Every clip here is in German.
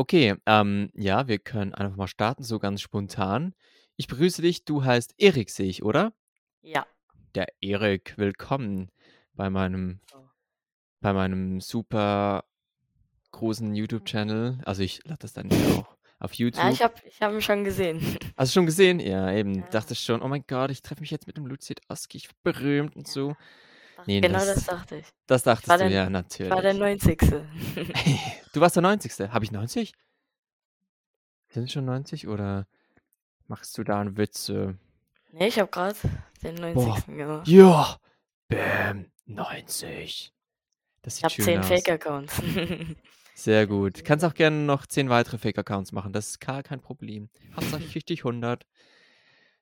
Okay, ähm, ja, wir können einfach mal starten, so ganz spontan. Ich begrüße dich, du heißt Erik, sehe ich, oder? Ja. Der Erik, willkommen bei meinem So. bei meinem super großen YouTube-Channel. Also ich lade das dann hier auch auf Ja, YouTube. ich habe ich hab ihn schon gesehen. Hast du schon gesehen? Ja, eben. Ja. Dachte schon, oh mein Gott, ich treffe mich jetzt mit dem Luciet Oski, ich bin berühmt und so. Nee, genau das das, dachte ich. das dachtest du, der, ja, ich war der natürlich. 90. Du warst der 90. Habe ich 90? Sind es schon 90 oder machst du da einen Witze? nee, ich habe gerade den 90. Boah, gemacht. ja, bam, 90. Das Ich habe schön 10 aus. Fake-Accounts. Sehr gut. Kannst auch gerne noch 10 weitere Fake-Accounts machen. Das ist gar kein Problem. Hauptsache ich dich 100.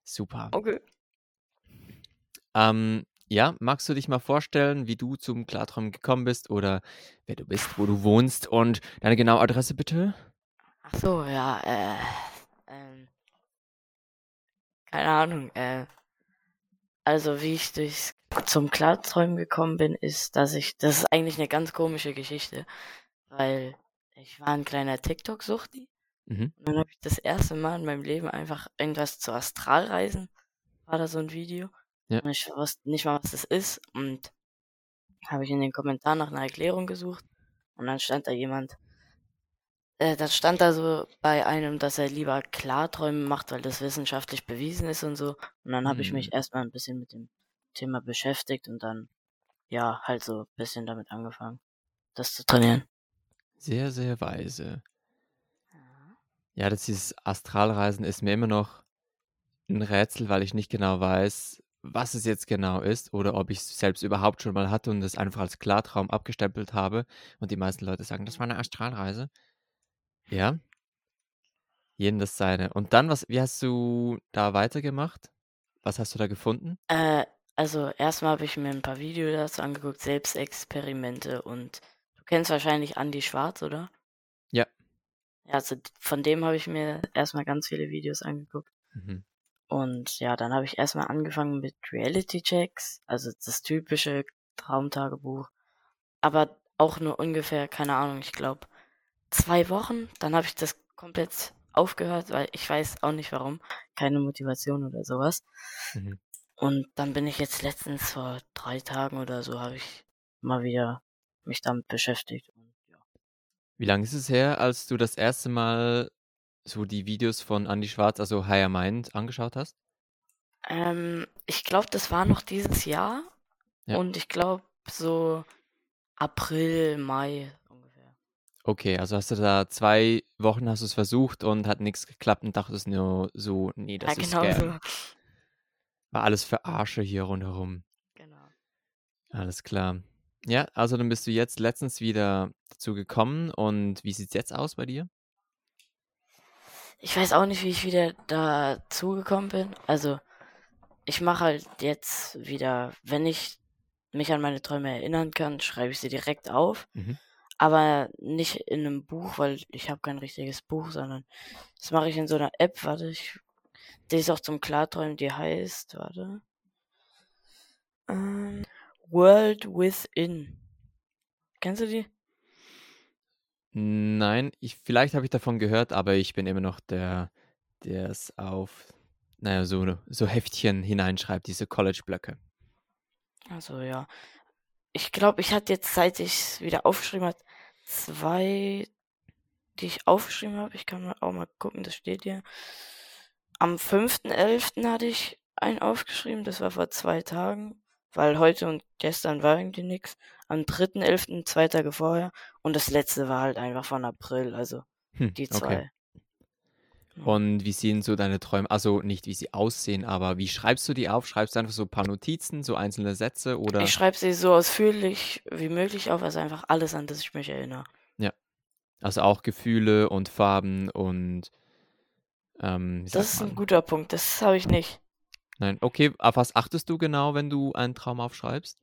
Super. okay. Ähm, ja, magst du dich mal vorstellen, wie du zum Klartraum gekommen bist oder wer du bist, wo du wohnst und deine genaue Adresse bitte? Ach so, ja, äh, ähm, keine Ahnung, äh, also wie ich durchs, zum Klarträumen gekommen bin, ist, dass ich, das ist eigentlich eine ganz komische Geschichte, weil ich war ein kleiner TikTok-Suchti Mhm. und dann habe ich das erste Mal in meinem Leben einfach irgendwas zu Astralreisen, war da so ein Video Ja. und ich wusste nicht mal, was das ist und habe ich in den Kommentaren nach einer Erklärung gesucht und dann stand da jemand, äh, das stand da so bei einem, dass er lieber Klarträume macht, weil das wissenschaftlich bewiesen ist und so. Und dann habe ich mich Hm. erstmal ein bisschen mit dem Thema beschäftigt und dann, ja, halt so ein bisschen damit angefangen, das zu trainieren. Sehr, sehr weise. Ja, das dieses Astralreisen ist mir immer noch ein Rätsel, weil ich nicht genau weiß, was es jetzt genau ist oder ob ich es selbst überhaupt schon mal hatte und es einfach als Klartraum abgestempelt habe. Und die meisten Leute sagen, das war eine Astralreise. Ja, jedem das seine. Und dann, was, wie hast du da weitergemacht? Was hast du da gefunden? Äh, also erstmal habe ich mir ein paar Videos dazu angeguckt, Selbstexperimente und du kennst wahrscheinlich Andy Schwarz, oder? Ja. Ja, also von dem habe ich mir erstmal ganz viele Videos angeguckt. Mhm. Und ja, dann habe ich erstmal angefangen mit Reality-Checks, also das typische Traumtagebuch. Aber auch nur ungefähr, keine Ahnung, ich glaube zwei Wochen. Dann habe ich das komplett aufgehört, weil ich weiß auch nicht warum. Keine Motivation oder sowas. Mhm. Und dann bin ich jetzt letztens vor drei Tagen oder so, habe ich mal wieder mich damit beschäftigt. Und ja. Wie lange ist es her, als du das erste Mal so die Videos von Andy Schwarz, also Higher Mind, angeschaut hast? Ähm, ich glaube, das war noch dieses Jahr. Ja. Und ich glaube, so April, Mai ungefähr. Okay, also hast du da zwei Wochen hast du es versucht und hat nichts geklappt und dachtest nur so, nee, Ja, das ist genau Scam. so. War alles Verarsche hier rundherum. Genau. Alles klar. Ja, also dann bist du jetzt letztens wieder dazu gekommen und wie sieht's jetzt aus bei dir? Ich weiß auch nicht, wie ich wieder dazu gekommen bin. Also, ich mache halt jetzt wieder, wenn ich mich an meine Träume erinnern kann, schreibe ich sie direkt auf. Mhm. Aber nicht in einem Buch, weil ich habe kein richtiges Buch, sondern das mache ich in so einer App, warte, ich, die ist auch zum Klarträumen, die heißt, warte, ähm, World Within. Kennst du die? Nein, ich, vielleicht habe ich davon gehört, aber ich bin immer noch der, der es auf, naja, so, so Heftchen hineinschreibt, diese College-Blöcke. Also ja. Ich glaube, ich hatte jetzt, seit ich es wieder aufgeschrieben habe, zwei, die ich aufgeschrieben habe. Ich kann mal auch mal gucken, das steht hier. Am 5.11. hatte ich einen aufgeschrieben, das war vor zwei Tagen, weil heute und gestern war irgendwie nichts. Am 3.11., zwei Tage vorher. Und das letzte war halt einfach von April, also Hm, die okay. zwei. Ja. Und wie sehen so deine Träume, also nicht wie sie aussehen, aber wie schreibst du die auf? Schreibst du einfach so ein paar Notizen, so einzelne Sätze Ich oder? schreibe sie so ausführlich wie möglich auf, also einfach alles, an das ich mich erinnere. Ja. Also auch Gefühle und Farben und ähm, Das ist ein guter Punkt, das habe ich nicht. Nein, okay, auf was achtest du genau, wenn du einen Traum aufschreibst?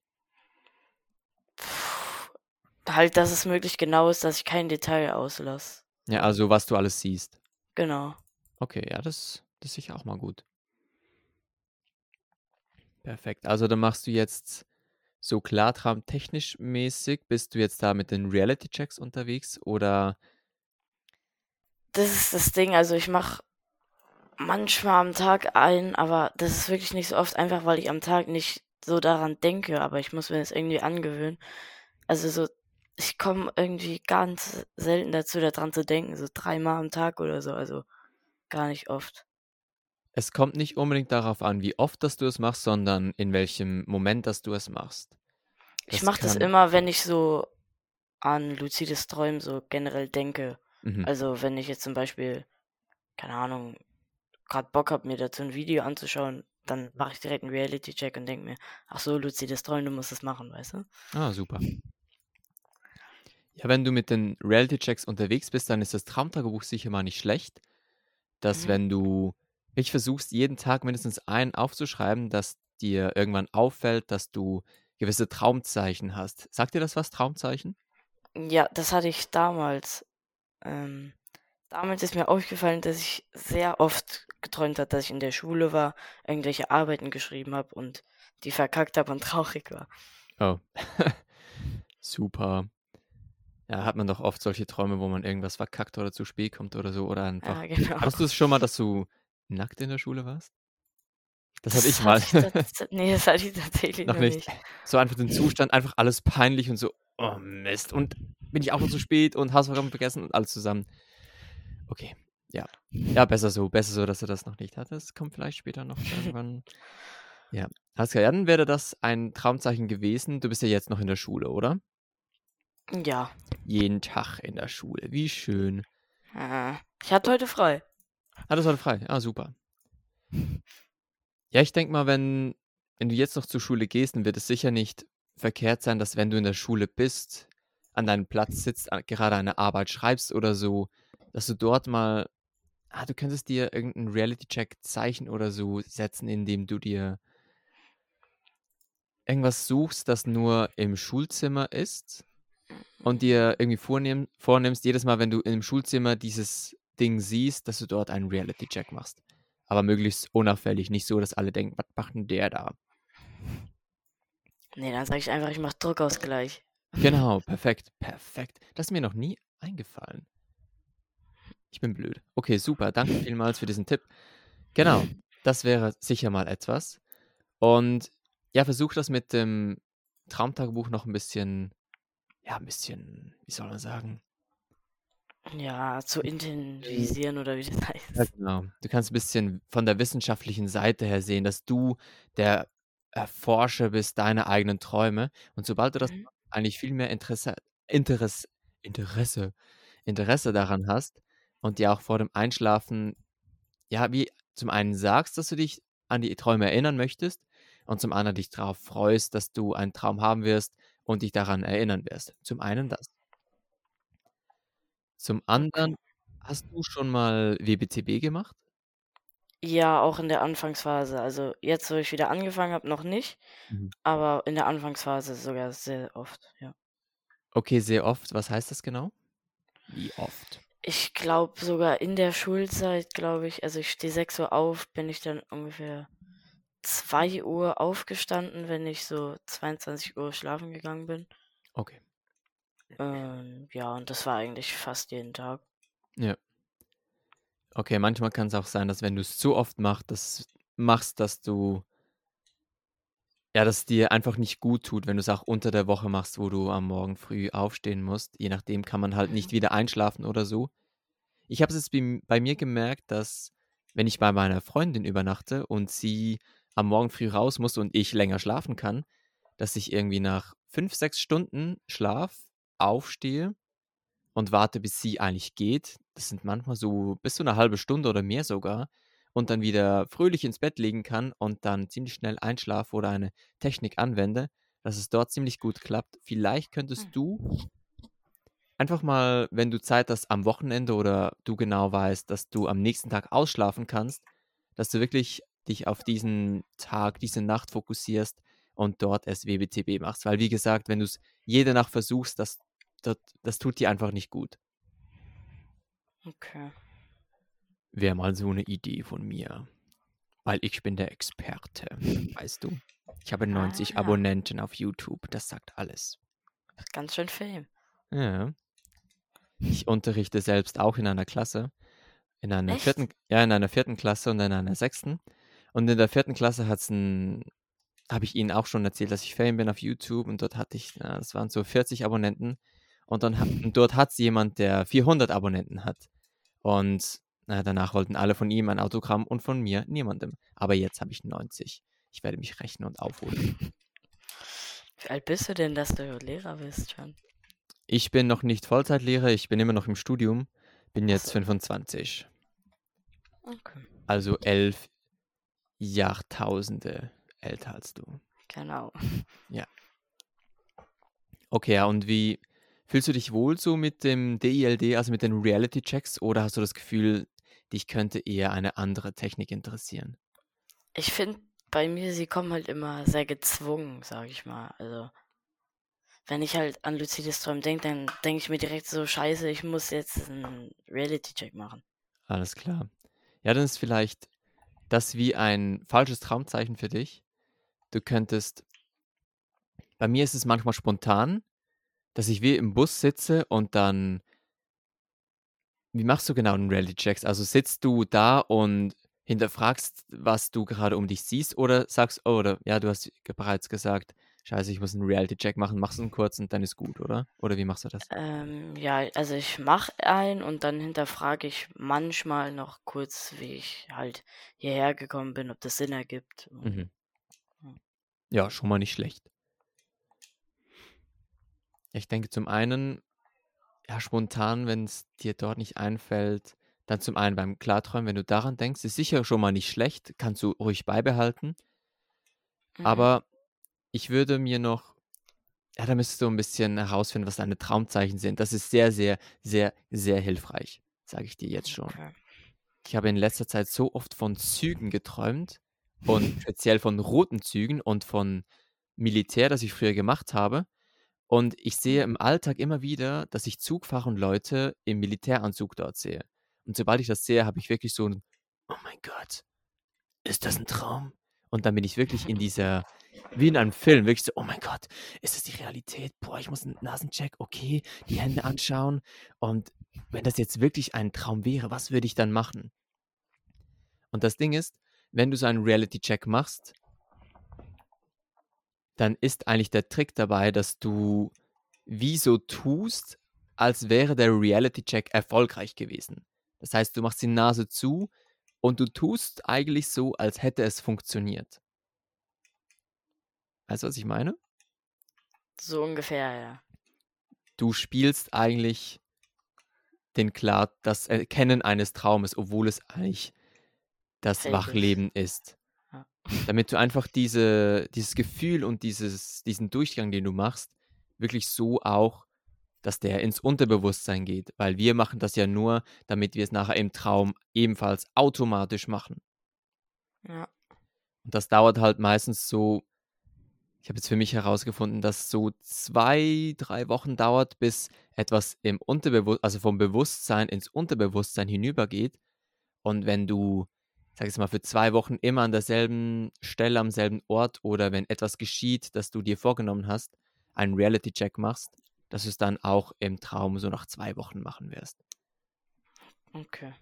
Halt, dass es möglichst genau ist, dass ich kein Detail auslasse. Ja, also was du alles siehst. Genau. Okay, ja, das, das ist sicher auch mal gut. Perfekt. Also dann machst du jetzt so Klartraum technisch mäßig, bist du jetzt da mit den Reality-Checks unterwegs oder das ist das Ding. Also ich mache manchmal am Tag ein, aber das ist wirklich nicht so oft, einfach weil ich am Tag nicht so daran denke, aber ich muss mir das irgendwie angewöhnen. Also so, ich komme irgendwie ganz selten dazu, daran zu denken, so dreimal am Tag oder so, also gar nicht oft. Es kommt nicht unbedingt darauf an, wie oft dass du es machst, sondern in welchem Moment, dass du es machst. Ich mache das immer, wenn ich so an luzides Träumen so generell denke. Mhm. Also wenn ich jetzt zum Beispiel, keine Ahnung, gerade Bock habe, mir dazu ein Video anzuschauen, dann mache ich direkt einen Reality-Check und denke mir, ach so, luzides Träumen, du musst es machen, weißt du? Ah, super. Ja, wenn du mit den Reality-Checks unterwegs bist, dann ist das Traumtagebuch sicher mal nicht schlecht, dass Mhm. wenn du wirklich versuchst, jeden Tag mindestens einen aufzuschreiben, dass dir irgendwann auffällt, dass du gewisse Traumzeichen hast. Sagt dir das was, Traumzeichen? Ja, das hatte ich damals. Ähm, damals ist mir aufgefallen, dass ich sehr oft geträumt habe, dass ich in der Schule war, irgendwelche Arbeiten geschrieben habe und die verkackt habe und traurig war. Oh, super. Ja, hat man doch oft solche Träume, wo man irgendwas verkackt oder zu spät kommt oder so oder einfach. Ja, genau. Hast du es schon mal, dass du nackt in der Schule warst? Das hatte ich Das mal. hatte ich tats nee, das hatte ich tatsächlich Noch noch nicht. nicht. So einfach den Zustand, einfach alles peinlich und so, oh Mist. Und bin ich auch noch zu spät und Hausaufgaben vergessen und alles zusammen. Okay, ja. Ja, besser so, besser so, dass er das noch nicht hat. Das kommt vielleicht später noch irgendwann. Ja, klar. Ja, dann wäre das ein Traumzeichen gewesen. Du bist ja jetzt noch in der Schule, oder? Ja. Jeden Tag in der Schule. Wie schön. Ich hatte heute frei. Ah, das war frei. Ah, super. Ja, ich denke mal, wenn, wenn du jetzt noch zur Schule gehst, dann wird es sicher nicht verkehrt sein, dass wenn du in der Schule bist, an deinem Platz sitzt, an- gerade eine Arbeit schreibst oder so, dass du dort mal, ah, du könntest dir irgendeinen Reality-Check-Zeichen oder so setzen, indem du dir irgendwas suchst, das nur im Schulzimmer ist und dir irgendwie vornehm, vornimmst, jedes Mal, wenn du im Schulzimmer dieses Ding siehst, dass du dort einen Reality-Check machst. Aber möglichst unauffällig, nicht so, dass alle denken, was macht denn der da? Nee, dann sage ich einfach, ich mache Druckausgleich. Genau, perfekt, perfekt. Das ist mir noch nie eingefallen. Ich bin blöd. Okay, super. Danke vielmals für diesen Tipp. Genau, das wäre sicher mal etwas. Und ja, versuch das mit dem Traumtagebuch noch ein bisschen, ja, ein bisschen, wie soll man sagen? Ja, zu intensivisieren oder wie das Ja, heißt. genau. Du kannst ein bisschen von der wissenschaftlichen Seite her sehen, dass du der Erforscher bist deiner eigenen Träume. Und sobald du das Mhm. eigentlich viel mehr Interesse, Interesse, Interesse, Interesse daran hast und dir auch vor dem Einschlafen, ja, wie zum einen sagst, dass du dich an die Träume erinnern möchtest und zum anderen dich darauf freust, dass du einen Traum haben wirst und dich daran erinnern wirst. Zum einen das. Zum anderen, hast du schon mal WBTB gemacht? Ja, auch in der Anfangsphase. Also jetzt, wo ich wieder angefangen habe, noch nicht, Mhm. aber in der Anfangsphase sogar sehr oft, ja. Okay, sehr oft. Was heißt das genau? Wie oft? Ich glaube sogar in der Schulzeit, glaube ich, also ich stehe 6 Uhr auf, bin ich dann ungefähr 2 Uhr aufgestanden, wenn ich so 22 Uhr schlafen gegangen bin. Okay. Ähm, ja, und das war eigentlich fast jeden Tag. Ja. Okay, manchmal kann es auch sein, dass wenn du es zu oft machst, das machst, dass du ja, dass es dir einfach nicht gut tut, wenn du es auch unter der Woche machst, wo du am Morgen früh aufstehen musst. Je nachdem kann man halt nicht wieder einschlafen oder so. Ich habe es jetzt bei, bei mir gemerkt, dass wenn ich bei meiner Freundin übernachte und sie am Morgen früh raus muss und ich länger schlafen kann, dass ich irgendwie nach fünf, sechs Stunden Schlaf aufstehe und warte, bis sie eigentlich geht. Das sind manchmal so bis zu eine halbe Stunde oder mehr sogar. Und dann wieder fröhlich ins Bett legen kann und dann ziemlich schnell einschlafe oder eine Technik anwende, dass es dort ziemlich gut klappt. Vielleicht könntest Hm. du einfach mal, wenn du Zeit hast am Wochenende oder du genau weißt, dass du am nächsten Tag ausschlafen kannst, dass du wirklich dich auf diesen Tag, diese Nacht fokussierst und dort erst WBTB machst. Weil, wie gesagt, wenn du es jede Nacht versuchst, das, das, das tut dir einfach nicht gut. Okay. Wäre mal so eine Idee von mir. Weil ich bin der Experte, weißt du? Ich habe 90 Ah. Abonnenten auf YouTube, das sagt alles. Ganz schön Fame. Ja. Ich unterrichte selbst auch in einer Klasse In einer Echt? vierten, ja, in einer vierten Klasse und in einer sechsten. Und in der vierten Klasse hat's ein, habe ich Ihnen auch schon erzählt, dass ich Fan bin auf YouTube und dort hatte ich, ja, das waren so 40 Abonnenten. Und dann hat, und dort hat es jemand, der 400 Abonnenten hat. Und na, danach wollten alle von ihm ein Autogramm und von mir niemandem. Aber jetzt habe ich 90. Ich werde mich rechnen und aufholen. Wie alt bist du denn, dass du Lehrer bist schon? Ich bin noch nicht Vollzeitlehrer, ich bin immer noch im Studium, bin jetzt so. 25. Okay. Also elf Jahrtausende älter als du. Genau. Okay, ja, und wie fühlst du dich wohl so mit dem DILD, also mit den Reality-Checks, oder hast du das Gefühl, dich könnte eher eine andere Technik interessieren? Ich finde, bei mir, sie kommen halt immer sehr gezwungen, sag ich mal. Also, wenn ich halt an Lucides Träumen denke, dann denke ich mir direkt so, scheiße, ich muss jetzt einen Reality-Check machen. Alles klar. Ja, dann ist vielleicht das wie ein falsches Traumzeichen für dich. Du könntest, bei mir ist es manchmal spontan, dass ich wie im Bus sitze und dann, wie machst du genau einen Reality-Checks? Also sitzt du da und hinterfragst, was du gerade um dich siehst oder sagst, oh, oder ja, du hast bereits gesagt, scheiße, ich muss einen Reality-Check machen, machst du einen kurz und dann ist gut, oder? Oder wie machst du das? Ähm, ja, also ich mache einen und dann hinterfrage ich manchmal noch kurz, wie ich halt hierher gekommen bin, ob das Sinn ergibt. Mhm. Hm. Ja, schon mal nicht schlecht. Ich denke zum einen, ja, spontan, wenn es dir dort nicht einfällt, dann zum einen beim Klarträumen, wenn du daran denkst, ist sicher schon mal nicht schlecht, kannst du ruhig beibehalten. Mhm. Aber ich würde mir noch, ja, da müsstest du ein bisschen herausfinden, was deine Traumzeichen sind. Das ist sehr, sehr, sehr, sehr hilfreich, sage ich dir jetzt schon. Okay. Ich habe in letzter Zeit so oft von Zügen geträumt und speziell von roten Zügen und von Militär, das ich früher gemacht habe. Und ich sehe im Alltag immer wieder, dass ich Zugfahren Leute im Militäranzug dort sehe. Und sobald ich das sehe, habe ich wirklich so ein, oh mein Gott, ist das ein Traum? Und dann bin ich wirklich in dieser, wie in einem Film, wirklich so, oh mein Gott, ist das die Realität? Boah, ich muss einen Nasencheck, okay, die Hände anschauen. Und wenn das jetzt wirklich ein Traum wäre, was würde ich dann machen? Und das Ding ist, wenn du so einen Reality-Check machst, dann ist eigentlich der Trick dabei, dass du wie so tust, als wäre der Reality-Check erfolgreich gewesen. Das heißt, du machst die Nase zu und du tust eigentlich so, als hätte es funktioniert. Weißt du, was ich meine? So ungefähr, ja. Du spielst eigentlich den klar das Erkennen eines Traumes, obwohl es eigentlich das ist. Wachleben ist. Ja. Damit du einfach diese, dieses Gefühl und dieses, diesen Durchgang, den du machst, wirklich so auch, dass der ins Unterbewusstsein geht. Weil wir machen das ja nur, damit wir es nachher im Traum ebenfalls automatisch machen. Ja. Und das dauert halt meistens so, ich habe jetzt für mich herausgefunden, dass so zwei, drei Wochen dauert, bis etwas im Unterbewusstsein, also vom Bewusstsein ins Unterbewusstsein hinübergeht. Und wenn du, sag ich mal, für zwei Wochen immer an derselben Stelle, am selben Ort oder wenn etwas geschieht, das du dir vorgenommen hast, einen Reality-Check machst, dass du es dann auch im Traum so nach zwei Wochen machen wirst. Okay.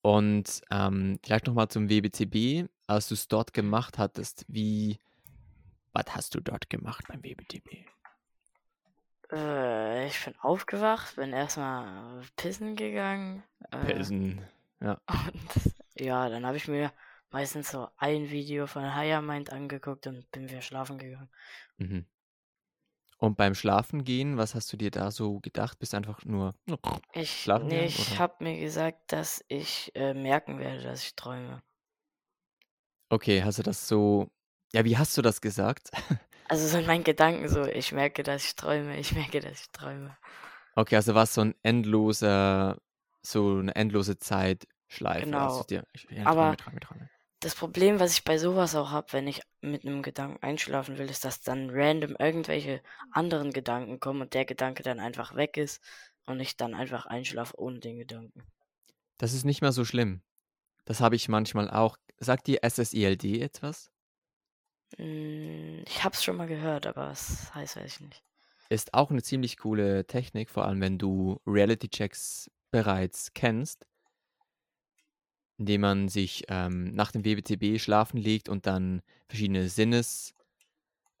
Und ähm, vielleicht nochmal zum WBTB, als du es dort gemacht hattest, wie, was hast du dort gemacht beim WBTB? Äh, ich bin aufgewacht, bin erstmal pissen gegangen. Äh, Pilsen, ja. Und ja, dann habe ich mir meistens so ein Video von Higher Mind angeguckt und bin wieder schlafen gegangen. Mhm. Und beim Schlafen gehen, was hast du dir da so gedacht? Bist einfach nur Ich, Schlafen nee, gehen, ich habe mir gesagt, dass ich äh, merken werde, dass ich träume. Okay, hast du das so, ja, wie hast du das gesagt? Also sind meine Gedanken so, ich merke, dass ich träume, ich merke, dass ich träume. Okay, also war es so ein endloser, so eine endlose Zeitschleife. Genau. du dir, ich, ja, Aber- träume, träume, träume. Das Problem, was ich bei sowas auch habe, wenn ich mit einem Gedanken einschlafen will, ist, dass dann random irgendwelche anderen Gedanken kommen und der Gedanke dann einfach weg ist und ich dann einfach einschlafe ohne den Gedanken. Das ist nicht mehr so schlimm. Das habe ich manchmal auch. Sagt dir SSILD etwas? Hm, Ich hab's schon mal gehört, aber was heißt, weiß ich nicht. Ist auch eine ziemlich coole Technik, vor allem wenn du Reality-Checks bereits kennst, indem man sich ähm, nach dem WBTB schlafen legt und dann verschiedene Sinnes,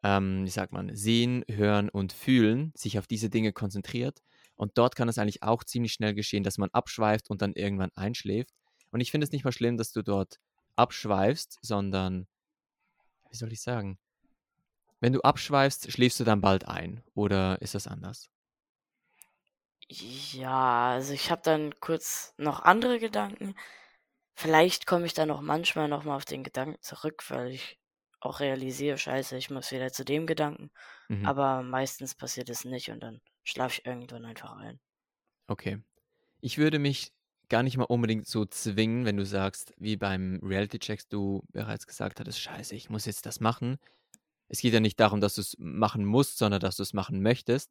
ähm, wie sagt man, sehen, hören und fühlen, sich auf diese Dinge konzentriert. Und dort kann es eigentlich auch ziemlich schnell geschehen, dass man abschweift und dann irgendwann einschläft. Und ich finde es nicht mal schlimm, dass du dort abschweifst, sondern, wie soll ich sagen, wenn du abschweifst, schläfst du dann bald ein oder ist das anders? Ja, also ich habe dann kurz noch andere Gedanken. Vielleicht komme ich dann auch manchmal nochmal auf den Gedanken zurück, weil ich auch realisiere, scheiße, ich muss wieder zu dem Gedanken. Mhm. Aber meistens passiert es nicht und dann schlafe ich irgendwann einfach ein. Okay. Ich würde mich gar nicht mal unbedingt so zwingen, wenn du sagst, wie beim Reality-Checks du bereits gesagt hattest, scheiße, ich muss jetzt das machen. Es geht ja nicht darum, dass du es machen musst, sondern dass du es machen möchtest.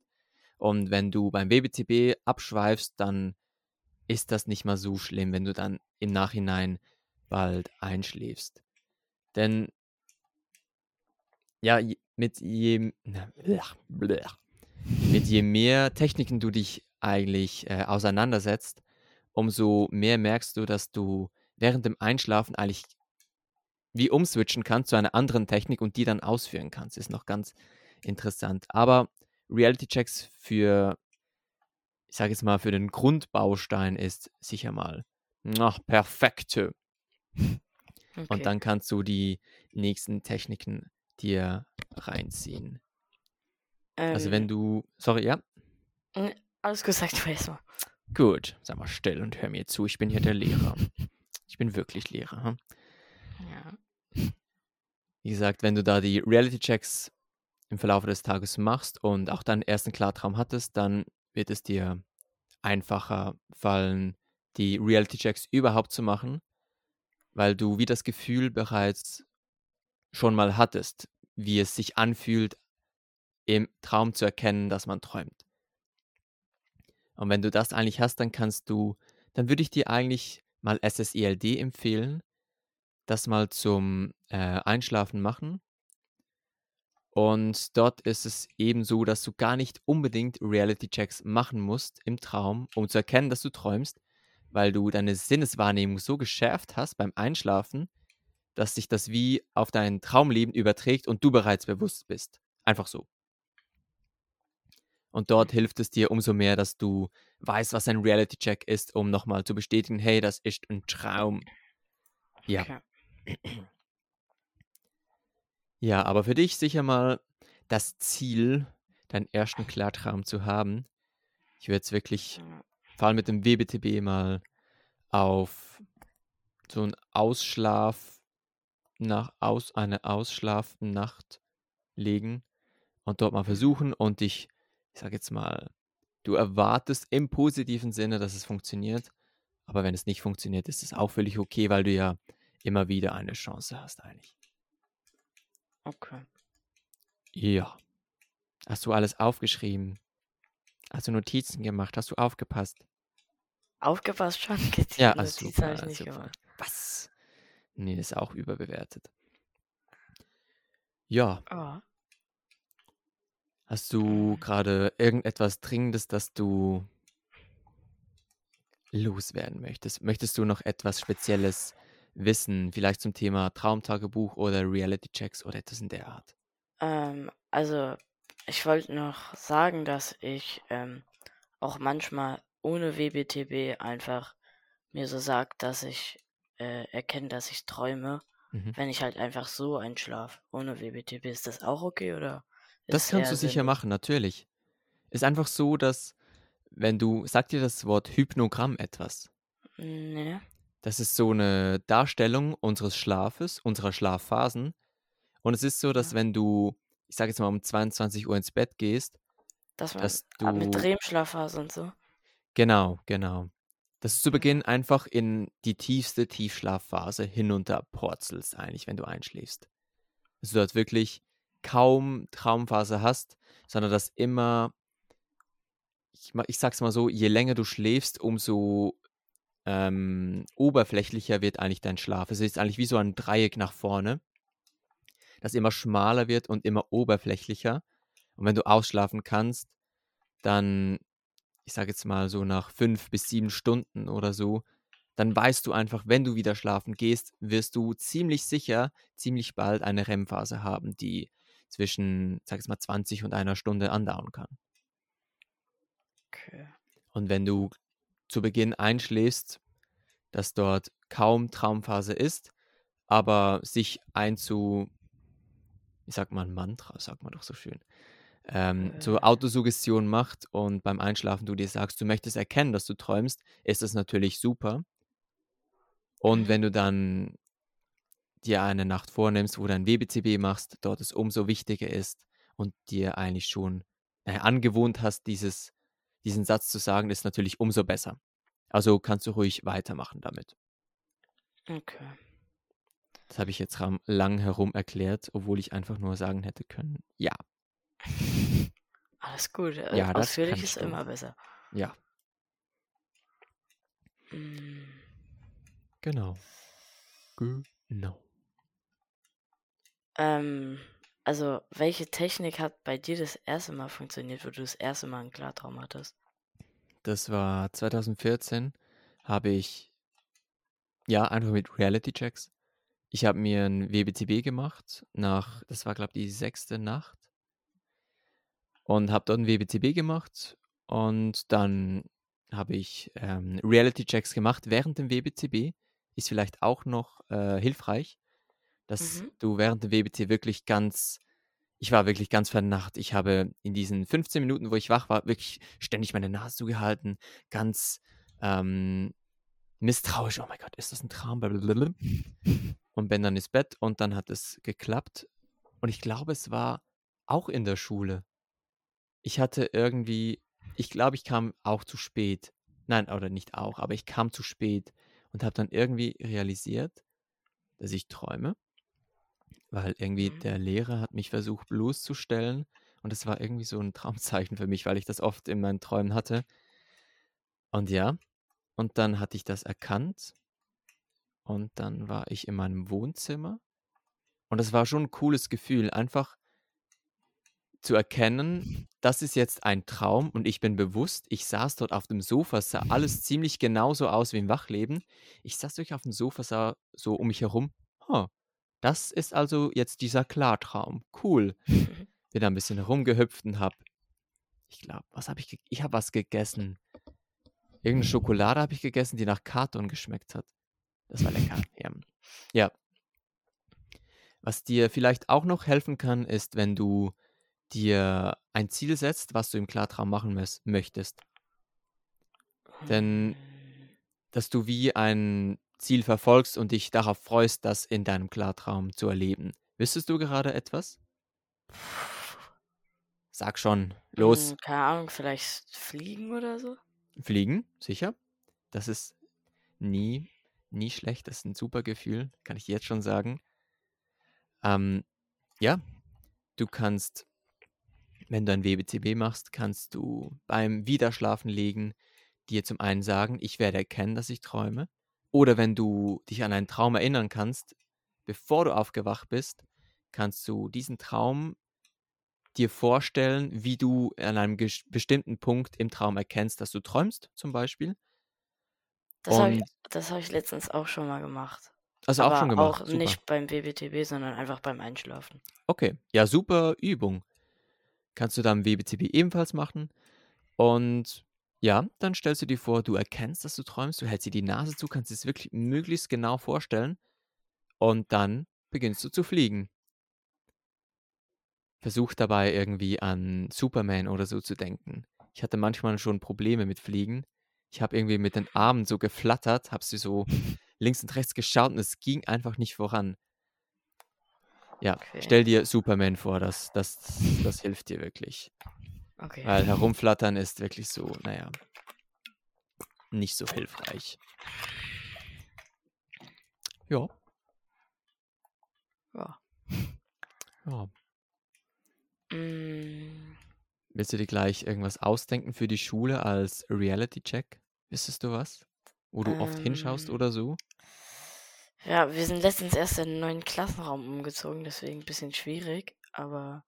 Und wenn du beim BBTB abschweifst, dann ist das nicht mal so schlimm, wenn du dann im Nachhinein bald einschläfst. Denn ja, mit je, mit je mehr Techniken du dich eigentlich äh, auseinandersetzt, umso mehr merkst du, dass du während dem Einschlafen eigentlich wie umswitchen kannst zu einer anderen Technik und die dann ausführen kannst. Ist noch ganz interessant. Aber Reality-Checks für, ich sage jetzt mal, für den Grundbaustein ist sicher mal ach, perfekte. Okay. Und dann kannst du die nächsten Techniken dir reinziehen. Ähm, also wenn du, sorry, ja? Alles gesagt, weiß mal. Gut, sag mal still und hör mir zu, ich bin hier der Lehrer. Ich bin wirklich Lehrer. Hm? Ja. Wie gesagt, wenn du da die Reality-Checks im Verlauf des Tages machst und auch deinen ersten Klartraum hattest, dann wird es dir einfacher fallen, die Reality-Checks überhaupt zu machen, weil du wie das Gefühl bereits schon mal hattest, wie es sich anfühlt, im Traum zu erkennen, dass man träumt. Und wenn du das eigentlich hast, dann kannst du, dann würde ich dir eigentlich mal SSILD empfehlen, das mal zum äh, Einschlafen machen und dort ist es eben so, dass du gar nicht unbedingt Reality-Checks machen musst im Traum, um zu erkennen, dass du träumst, weil du deine Sinneswahrnehmung so geschärft hast beim Einschlafen, dass sich das wie auf dein Traumleben überträgt und du bereits bewusst bist. Einfach so. Und dort mhm. hilft es dir umso mehr, dass du weißt, was ein Reality-Check ist, um nochmal zu bestätigen, hey, das ist ein Traum. Ja. Ja, aber für dich sicher mal das Ziel, deinen ersten Klartraum zu haben. Ich würde jetzt wirklich, vor allem mit dem WBTB, mal auf so einen Ausschlaf, nach, aus, eine Ausschlafnacht legen und dort mal versuchen und dich, ich sag jetzt mal, du erwartest im positiven Sinne, dass es funktioniert. Aber wenn es nicht funktioniert, ist es auch völlig okay, weil du ja immer wieder eine Chance hast eigentlich. Okay. Ja. Hast du alles aufgeschrieben? Hast du Notizen gemacht? Hast du aufgepasst? Aufgepasst schon. Ja, also Notizen habe ich nicht super. gemacht. Was? Nee, das ist auch überbewertet. Ja. Oh. Hast du gerade irgendetwas Dringendes, das du loswerden möchtest? Möchtest du noch etwas Spezielles wissen, vielleicht zum Thema Traumtagebuch oder Reality-Checks oder etwas in der Art? Ähm, also, ich wollte noch sagen, dass ich ähm, auch manchmal ohne WBTB einfach mir so sagt, dass ich äh, erkenne, dass ich träume, mhm. wenn ich halt einfach so einschlafe. Ohne WBTB ist das auch okay oder? Das kannst du sicher machen, natürlich. Ist einfach so, dass wenn du, sagt dir das Wort Hypnogramm etwas? Nee. Das ist so eine Darstellung unseres Schlafes, unserer Schlafphasen. Und es ist so, dass wenn du, ich sage jetzt mal um 22 Uhr ins Bett gehst, dass, dass du mit REM-Schlafphase und so. Genau, genau. Dass du zu Beginn einfach in die tiefste Tiefschlafphase hinunter porzelst, eigentlich, wenn du einschläfst. Dass du dort wirklich kaum Traumphase hast, sondern dass immer, ich, ich sag's mal so, je länger du schläfst, umso ähm, oberflächlicher wird eigentlich dein Schlaf. Es ist eigentlich wie so ein Dreieck nach vorne, das immer schmaler wird und immer oberflächlicher. Und wenn du ausschlafen kannst, dann ich sage jetzt mal so nach fünf bis sieben Stunden oder so, dann weißt du einfach, wenn du wieder schlafen gehst, wirst du ziemlich sicher, ziemlich bald eine REM-Phase haben, die zwischen, sag ich mal, 20 und einer Stunde andauern kann. Okay. Und wenn du zu Beginn einschläfst, dass dort kaum Traumphase ist, aber sich einzu, wie sagt man, Mantra, sagt man doch so schön, ähm, Äh. Autosuggestion macht und beim Einschlafen du dir sagst, du möchtest erkennen, dass du träumst, ist das natürlich super. Und wenn du dann dir eine Nacht vornimmst, wo du ein WBCB machst, dort es umso wichtiger ist und dir eigentlich schon äh, angewohnt hast, dieses, diesen Satz zu sagen, ist natürlich umso besser. Also kannst du ruhig weitermachen damit. Okay. Das habe ich jetzt lang herum erklärt, obwohl ich einfach nur sagen hätte können, ja, Alles gut. Äh, Ja, Ausführlich ist immer besser. ja, Mm, genau. Genau. Ähm, also, welche Technik hat bei dir das erste Mal funktioniert, wo du das erste Mal einen Klartraum hattest? Das war 2014, habe ich, ja, einfach mit Reality-Checks. Ich habe mir ein WBTB gemacht nach, das war, glaube ich, die sechste Nacht. Und habe dort ein WBTB gemacht. Und dann habe ich ähm, Reality-Checks gemacht während dem WBTB. Ist vielleicht auch noch äh, hilfreich, dass Mhm. du während dem WBT wirklich ganz, ich war wirklich ganz vernacht. Ich habe in diesen 15 Minuten, wo ich wach war, wirklich ständig meine Nase zugehalten, ganz ähm, misstrauisch. Oh mein Gott, ist das ein Traum? Blablabla. Und bin dann ins Bett und dann hat es geklappt. Und ich glaube, es war auch in der Schule. Ich hatte irgendwie, ich glaube, ich kam auch zu spät. Nein, oder nicht auch, aber ich kam zu spät und habe dann irgendwie realisiert, dass ich träume, weil irgendwie Mhm. der Lehrer hat mich versucht bloßzustellen und es war irgendwie so ein Traumzeichen für mich, weil ich das oft in meinen Träumen hatte. Und ja, und dann hatte ich das erkannt und dann war ich in meinem Wohnzimmer und es war schon ein cooles Gefühl, einfach zu erkennen, das ist jetzt ein Traum und ich bin bewusst, ich saß dort auf dem Sofa, es sah alles ziemlich genauso aus wie im Wachleben. Ich saß wirklich auf dem Sofa, sah so um mich herum, huh, das ist also jetzt dieser Klartraum. Cool. Bin da ein bisschen herumgehüpft und hab, ich glaube, was habe ich, ge ich habe was gegessen. Irgendeine Schokolade habe ich gegessen, die nach Karton geschmeckt hat. Das war lecker. Ja. ja. Was dir vielleicht auch noch helfen kann, ist, wenn du dir ein Ziel setzt, was du im Klartraum machen möchtest. Denn Mm, dass du wie ein Ziel verfolgst und dich darauf freust, das in deinem Klartraum zu erleben. Wüsstest du gerade etwas? Sag schon, los, mm, keine Ahnung, vielleicht fliegen oder so? fliegen, sicher. Das ist nie, nie schlecht. Das ist ein super Gefühl, kann ich dir jetzt schon sagen. Ähm, ja, du kannst, wenn du ein WBCB machst, kannst du beim Wiederschlafen legen dir zum einen sagen, ich werde erkennen, dass ich träume. Oder wenn du dich an einen Traum erinnern kannst, bevor du aufgewacht bist, kannst du diesen Traum dir vorstellen, wie du an einem bestimmten Punkt im Traum erkennst, dass du träumst, zum Beispiel. Das habe ich, das hab ich letztens auch schon mal gemacht. also auch schon gemacht. auch Super. nicht beim BBTB, sondern einfach beim Einschlafen. Okay, ja, super Übung. Kannst du dann WBCB ebenfalls machen. Und ja, dann stellst du dir vor, du erkennst, dass du träumst, du hältst dir die Nase zu, kannst es wirklich möglichst genau vorstellen. Und dann beginnst du zu fliegen. Versuch dabei irgendwie an Superman oder so zu denken. Ich hatte manchmal schon Probleme mit Fliegen. Ich habe irgendwie mit den Armen so geflattert, habe sie so links und rechts geschaut und es ging einfach nicht voran. Ja, Okay. stell dir Superman vor, das, das, das hilft dir wirklich. Okay. Weil herumflattern ist wirklich so, naja, nicht so hilfreich. Ja, Ja. ja. Mm, Willst du dir gleich irgendwas ausdenken für die Schule als Reality-Check? Wissest du was? Wo du oft hinschaust Ähm. oder so? Ja, wir sind letztens erst in einen neuen Klassenraum umgezogen, deswegen ein bisschen schwierig, aber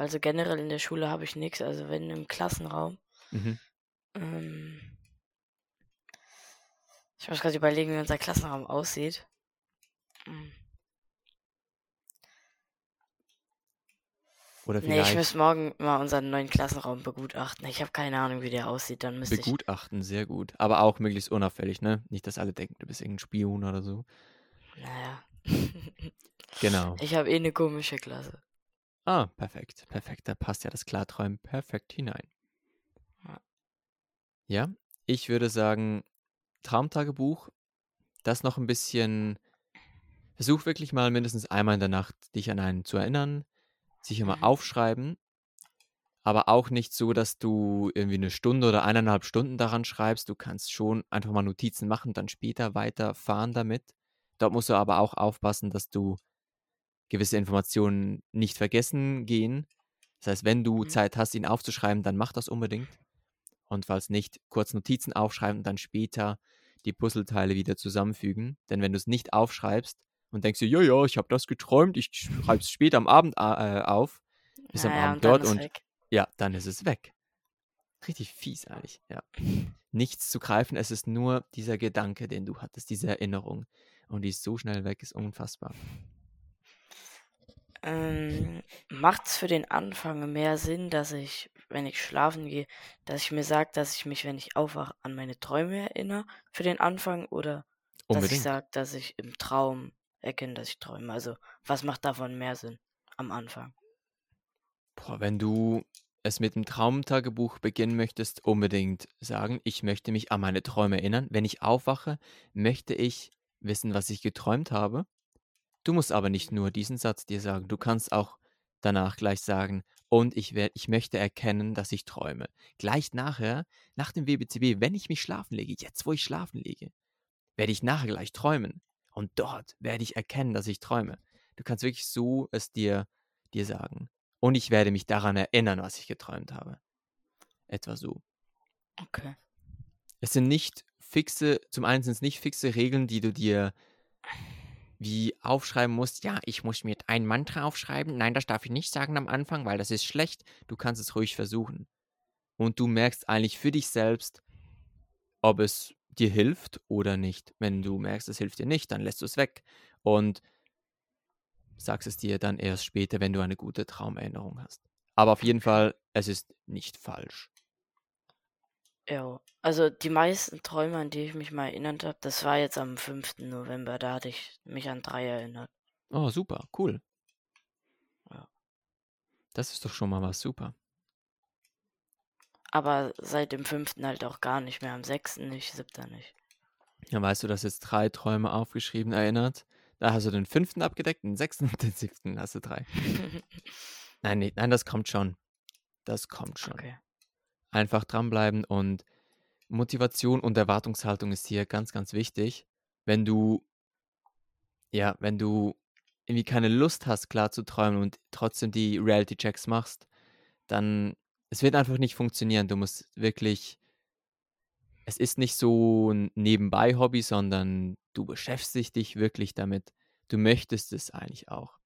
also generell in der Schule habe ich nichts, also wenn im Klassenraum, Mhm. Ähm, ich muss gerade überlegen, wie unser Klassenraum aussieht. Mhm. Oder Nee, ich muss morgen mal unseren neuen Klassenraum begutachten. Ich habe keine Ahnung, wie der aussieht. Dann müsste ich. begutachten, sehr gut. Aber auch möglichst unauffällig, ne? Nicht, dass alle denken, du bist irgendein Spion oder so. Naja. Genau. Ich habe eh eine komische Klasse. Ah, perfekt. Perfekt. Da passt ja das Klarträumen perfekt hinein. Ja. Ja, ich würde sagen, Traumtagebuch, das noch ein bisschen. Versuch wirklich mal mindestens einmal in der Nacht dich an einen zu erinnern, sich immer mhm. aufschreiben, aber auch nicht so, dass du irgendwie eine Stunde oder eineinhalb Stunden daran schreibst. Du kannst schon einfach mal Notizen machen, dann später weiterfahren damit. Dort musst du aber auch aufpassen, dass du gewisse Informationen nicht vergessen gehen. Das heißt, wenn du mhm. Zeit hast, ihn aufzuschreiben, dann mach das unbedingt. Und falls nicht, kurz Notizen aufschreiben und dann später die Puzzleteile wieder zusammenfügen. Denn wenn du es nicht aufschreibst, und denkst dir, ja, ja, ich habe das geträumt, ich schreibe es später am Abend äh, auf, bis ja, am Abend dort und weg. ja, dann ist es weg. Richtig fies eigentlich, ja. Nichts zu greifen, es ist nur dieser Gedanke, den du hattest, diese Erinnerung. Und die ist so schnell weg, ist unfassbar. Ähm, Macht es für den Anfang mehr Sinn, dass ich, wenn ich schlafen gehe, dass ich mir sage, dass ich mich, wenn ich aufwache, an meine Träume erinnere für den Anfang oder Unbedingt. dass ich sage, dass ich im Traum erkennen, dass ich träume. Also, was macht davon mehr Sinn am Anfang? Boah, wenn du es mit dem Traumtagebuch beginnen möchtest, unbedingt sagen, ich möchte mich an meine Träume erinnern. Wenn ich aufwache, möchte ich wissen, was ich geträumt habe. Du musst aber nicht nur diesen Satz dir sagen, du kannst auch danach gleich sagen, und ich, werd, ich möchte erkennen, dass ich träume. Gleich nachher, nach dem WBCB, wenn ich mich schlafen lege, jetzt wo ich schlafen lege, werde ich nachher gleich träumen. Und dort werde ich erkennen, dass ich träume. Du kannst wirklich so es dir, dir sagen. Und ich werde mich daran erinnern, was ich geträumt habe. Etwa so. Okay. Es sind nicht fixe, zum einen sind es nicht fixe Regeln, die du dir wie aufschreiben musst. Ja, ich muss mir ein Mantra aufschreiben. Nein, das darf ich nicht sagen am Anfang, weil das ist schlecht. Du kannst es ruhig versuchen. Und du merkst eigentlich für dich selbst, ob es dir hilft oder nicht. Wenn du merkst, es hilft dir nicht, dann lässt du es weg und sagst es dir dann erst später, wenn du eine gute Traumerinnerung hast. Aber auf jeden Fall, es ist nicht falsch. Ja, also die meisten Träume, an die ich mich mal erinnert habe, das war jetzt am 5. November, da hatte ich mich an drei erinnert. Oh, super, cool. Ja. Das ist doch schon mal was super. Aber seit dem fünften halt auch gar nicht mehr. Am sechsten nicht, siebter nicht. Ja, weißt du, dass jetzt drei Träume aufgeschrieben erinnert? Da hast du den fünften abgedeckt, den sechsten und den siebten hast du drei. nein, nee, nein, das kommt schon. Das kommt schon. Okay. Einfach dranbleiben und Motivation und Erwartungshaltung ist hier ganz, ganz wichtig. Wenn du, ja, wenn du irgendwie keine Lust hast, klar zu träumen und trotzdem die Reality-Checks machst, dann es wird einfach nicht funktionieren. Du musst wirklich es ist nicht so ein Nebenbei-Hobby, sondern du beschäftigst dich wirklich damit. Du möchtest es eigentlich auch.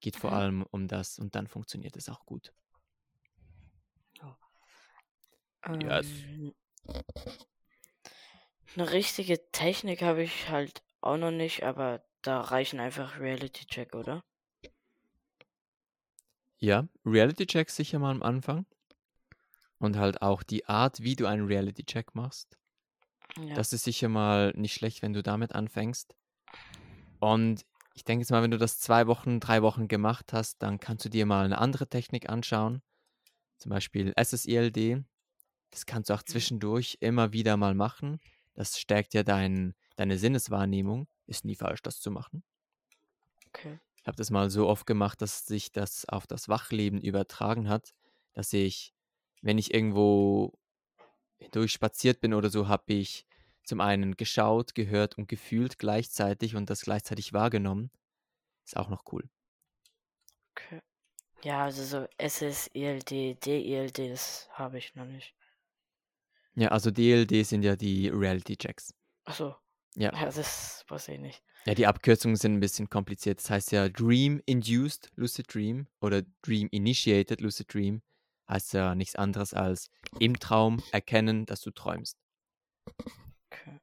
Geht vor mhm. allem um das und dann funktioniert es auch gut. Yes. Ähm, eine richtige Technik habe ich halt auch noch nicht, aber da reichen einfach Reality-Check, oder? Ja, Reality-Checks sicher mal am Anfang. Und halt auch die Art, wie du einen Reality-Check machst. Ja. Das ist sicher mal nicht schlecht, wenn du damit anfängst. Und ich denke jetzt mal, wenn du das zwei Wochen, drei Wochen gemacht hast, dann kannst du dir mal eine andere Technik anschauen. Zum Beispiel SSILD. Das kannst du auch zwischendurch immer wieder mal machen. Das stärkt ja dein, deine Sinneswahrnehmung. Ist nie falsch, das zu machen. Okay. Ich habe das mal so oft gemacht, dass sich das auf das Wachleben übertragen hat, dass ich wenn ich irgendwo durchspaziert bin oder so, habe ich zum einen geschaut, gehört und gefühlt gleichzeitig und das gleichzeitig wahrgenommen. Ist auch noch cool. Okay. Ja, also so SSELD, DELD, das habe ich noch nicht. Ja, also DLD sind ja die Reality Checks. Achso. Ja. ja. Das weiß ich nicht. Ja, die Abkürzungen sind ein bisschen kompliziert. Das heißt ja Dream Induced Lucid Dream oder Dream Initiated Lucid Dream. heißt ja nichts anderes als im Traum erkennen, dass du träumst. Okay.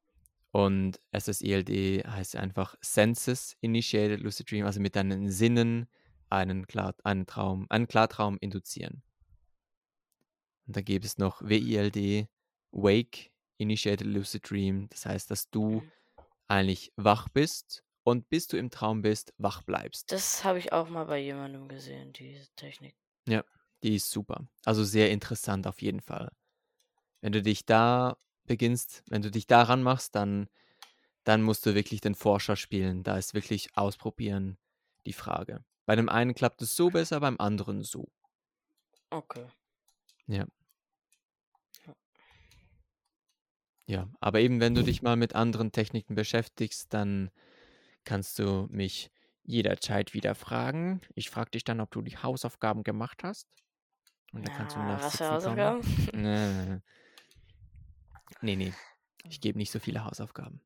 Und SSILD heißt einfach Senses Initiated Lucid Dream, also mit deinen Sinnen einen, Klar, einen Traum, einen Klartraum induzieren. Und dann gibt es noch WILD, Wake Initiated Lucid Dream. Das heißt, dass du Mhm. eigentlich wach bist und bis du im Traum bist, wach bleibst. Das habe ich auch mal bei jemandem gesehen, diese Technik. Ja, die ist super. Also sehr interessant auf jeden Fall. Wenn du dich da beginnst, wenn du dich daran machst, dann, dann musst du wirklich den Forscher spielen. Da ist wirklich ausprobieren die Frage. Bei dem einen klappt es so besser, beim anderen so. Okay. Ja. Ja, aber eben wenn du dich mal mit anderen Techniken beschäftigst, dann kannst du mich jederzeit wieder fragen. Ich frage dich dann, ob du die Hausaufgaben gemacht hast. Und dann kannst du Na, was für Sitzen kommen. Hausaufgaben? Nee, nee, nee. Ich gebe nicht so viele Hausaufgaben.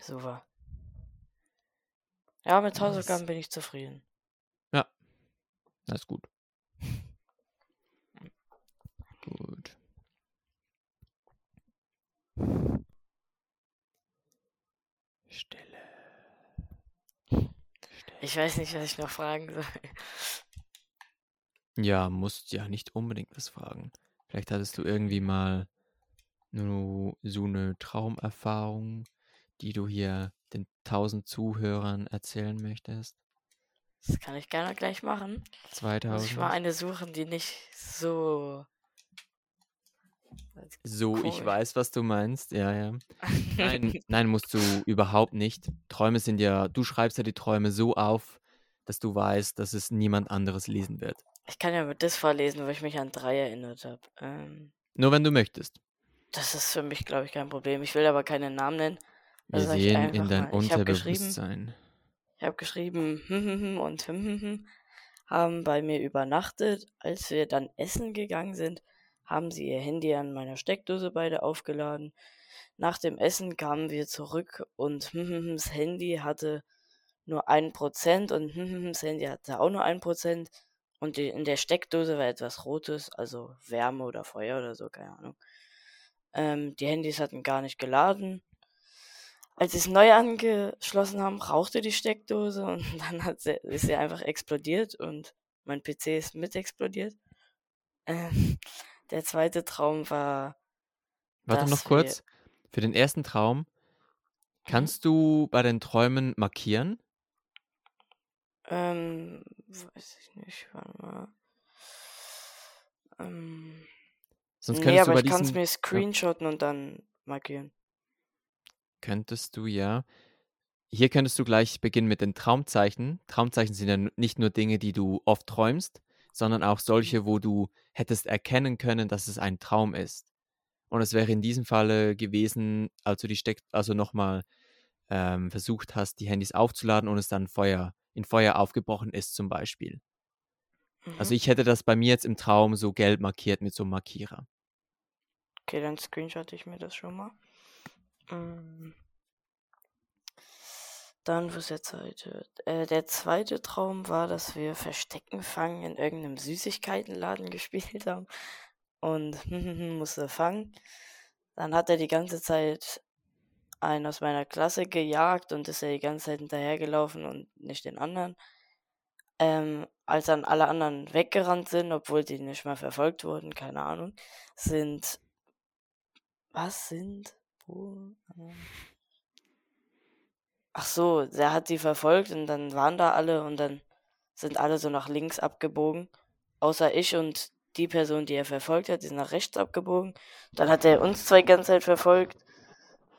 Super. Ja, mit Hausaufgaben bin ich zufrieden. Das ist gut. Gut. Stille. Stille. Ich weiß nicht, was ich noch fragen soll. Ja, musst ja nicht unbedingt was fragen. Vielleicht hattest du irgendwie mal nur so eine Traumerfahrung, die du hier den tausend Zuhörern erzählen möchtest. Das kann ich gerne gleich machen. Muss ich 2000. mal eine suchen, die nicht so. So, ich Komisch. weiß, was du meinst. Ja, ja. Nein, nein, musst du überhaupt nicht. Träume sind ja, du schreibst ja die Träume so auf, dass du weißt, dass es niemand anderes lesen wird. Ich kann ja mit das vorlesen, wo ich mich an drei erinnert habe. Ähm, Nur wenn du möchtest. das ist für mich, glaube ich, kein Problem. Ich will aber keinen Namen nennen. Wir Also ich sehen in dein mal, ich hab geschrieben- Unterbewusstsein. Ich habe geschrieben, hm, hm, hm und haben bei mir übernachtet. Als wir dann essen gegangen sind, haben sie ihr Handy an meiner Steckdose beide aufgeladen. Nach dem Essen kamen wir zurück und das Handy hatte nur ein Prozent und das Handy hatte auch nur ein Prozent. Und die, in der Steckdose war etwas Rotes, also Wärme oder Feuer oder so, keine Ahnung. Ähm, die Handys hatten gar nicht geladen. Als sie es neu angeschlossen haben, rauchte die Steckdose und dann hat sie, ist sie einfach explodiert und mein PC ist mit explodiert. Ähm, der zweite Traum war, Warte noch kurz. Für den ersten Traum, kannst du bei den Träumen markieren? ähm, weiß ich nicht, warte mal. Ähm, Sonst nee, könntest du aber bei ich kann es mir screenshotten und dann markieren. könntest du ja. Hier könntest du gleich beginnen mit den Traumzeichen. Traumzeichen sind ja nicht nur Dinge, die du oft träumst, sondern auch solche, wo du hättest erkennen können, dass es ein Traum ist. Und es wäre in diesem Falle gewesen, als du die Steck, also nochmal ähm, versucht hast, die Handys aufzuladen und es dann Feuer, in Feuer aufgebrochen ist, zum Beispiel. Also Mhm. ich hätte das bei mir jetzt im Traum so gelb markiert mit so einem Markierer. Okay, dann screenshotte ich mir das schon mal. Mm. Dann, ist der zweite? Äh, der zweite Traum war, dass wir Verstecken fangen in irgendeinem Süßigkeitenladen gespielt haben. Und musste fangen. Dann hat er die ganze Zeit einen aus meiner Klasse gejagt und ist er die ganze Zeit hinterhergelaufen und nicht den anderen. Ähm, als dann alle anderen weggerannt sind, obwohl die nicht mal verfolgt wurden, keine Ahnung, sind. Was sind. Wo? Ach so, der hat die verfolgt und dann waren da alle und dann sind alle so nach links abgebogen. Außer ich und die Person, die er verfolgt hat, die sind nach rechts abgebogen. Dann hat er uns zwei ganze Zeit verfolgt.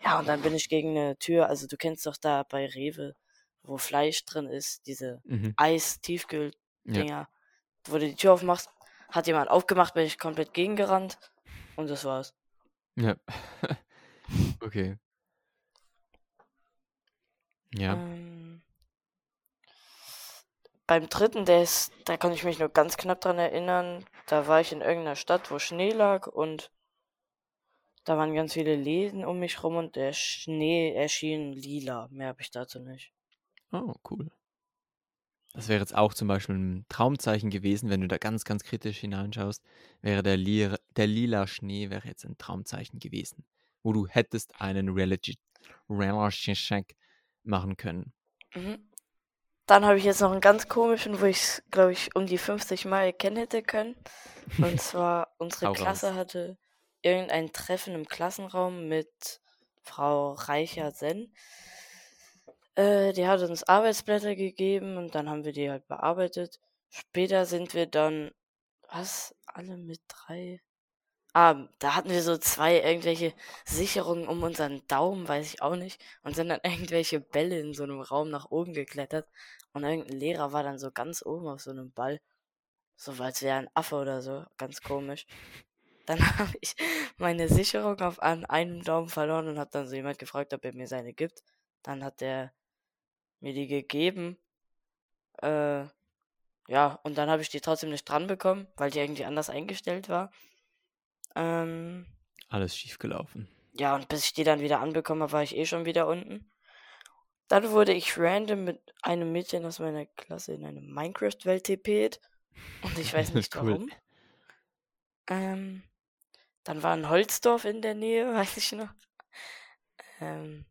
Ja, und dann bin ich gegen eine Tür. Also du kennst doch da bei Rewe, wo Fleisch drin ist, diese Mhm. Eis-Tiefkühl-Dinger, Ja. wo du die Tür aufmachst. Hat jemand aufgemacht, bin ich komplett gegengerannt. Und das war's. Ja. okay. Ja. Ähm, beim dritten, der ist, da kann ich mich nur ganz knapp dran erinnern. Da war ich in irgendeiner Stadt, wo Schnee lag und da waren ganz viele Läden um mich rum und der Schnee erschien lila. Mehr habe ich dazu nicht. Oh, cool. das wäre jetzt auch zum Beispiel ein Traumzeichen gewesen, wenn du da ganz, ganz kritisch hineinschaust, wäre der, Li der lila Schnee wäre jetzt ein Traumzeichen gewesen, wo du hättest einen Reality, Reality Check machen können. Mhm. Dann habe ich jetzt noch einen ganz komischen, wo ich es, glaube ich, um die 50 Mal erkennen hätte können. Und zwar, unsere Klasse raus. hatte irgendein Treffen im Klassenraum mit Frau Reicher-Senn. Äh, die hat uns Arbeitsblätter gegeben und dann haben wir die halt bearbeitet. Später sind wir dann, was? Alle mit drei? Ah, da hatten wir so zwei irgendwelche Sicherungen um unseren Daumen, weiß ich auch nicht. Und sind dann irgendwelche Bälle in so einem Raum nach oben geklettert. Und irgendein Lehrer war dann so ganz oben auf so einem Ball. So als wäre ein Affe oder so. Ganz komisch. Dann habe ich meine Sicherung auf einem Daumen verloren und habe dann so jemand gefragt, ob er mir seine gibt. Dann hat der mir die gegeben. Äh, ja, und dann habe ich die trotzdem nicht dran bekommen, weil die irgendwie anders eingestellt war. Ähm, Alles schief gelaufen. Ja, und bis ich die dann wieder anbekommen habe, war ich eh schon wieder unten. Dann wurde ich random mit einem Mädchen aus meiner Klasse in eine Minecraft-Welt TP't. Und ich weiß nicht cool. warum. Ähm, dann war ein Holzdorf in der Nähe, weiß ich noch. Ähm,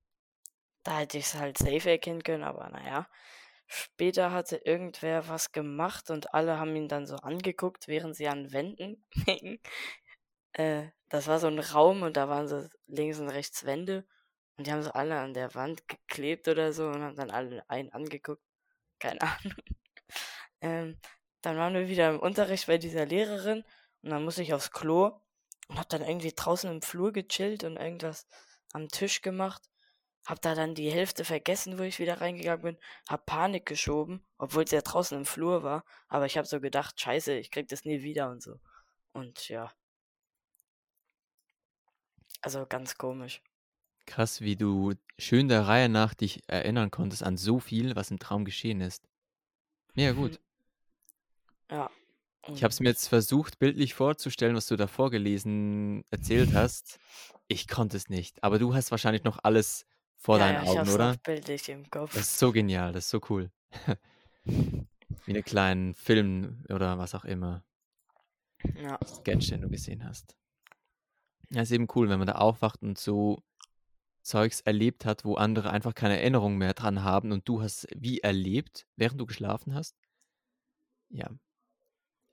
da hätte ich es halt safe erkennen können, aber naja. Später hatte irgendwer was gemacht und alle haben ihn dann so angeguckt, während sie an Wänden hingen. Äh, das war so ein Raum und da waren so links und rechts Wände und die haben so alle an der Wand geklebt oder so und haben dann alle einen angeguckt. Keine Ahnung. ähm, dann waren wir wieder im Unterricht bei dieser Lehrerin und dann musste ich aufs Klo und hab dann irgendwie draußen im Flur gechillt und irgendwas am Tisch gemacht. Hab da dann die Hälfte vergessen, wo ich wieder reingegangen bin. Hab Panik geschoben, obwohl es ja draußen im Flur war. Aber ich hab so gedacht, scheiße, ich krieg das nie wieder und so. Und ja. Also ganz komisch. Krass, wie du schön der Reihe nach dich erinnern konntest an so viel, was im Traum geschehen ist. Ja, gut. Ja. Ich habe es mir jetzt versucht, bildlich vorzustellen, was du da vorgelesen erzählt hast. Ich konnte es nicht. Aber du hast wahrscheinlich noch alles vor ja, deinen ja, Augen, oder? bildlich im Kopf. Das ist so genial, das ist so cool. Wie einen kleinen Film oder was auch immer. Ja. Sketch, den du gesehen hast. Ja, ist eben cool, wenn man da aufwacht und so Zeugs erlebt hat, wo andere einfach keine Erinnerung mehr dran haben und du hast wie erlebt, während du geschlafen hast. Ja.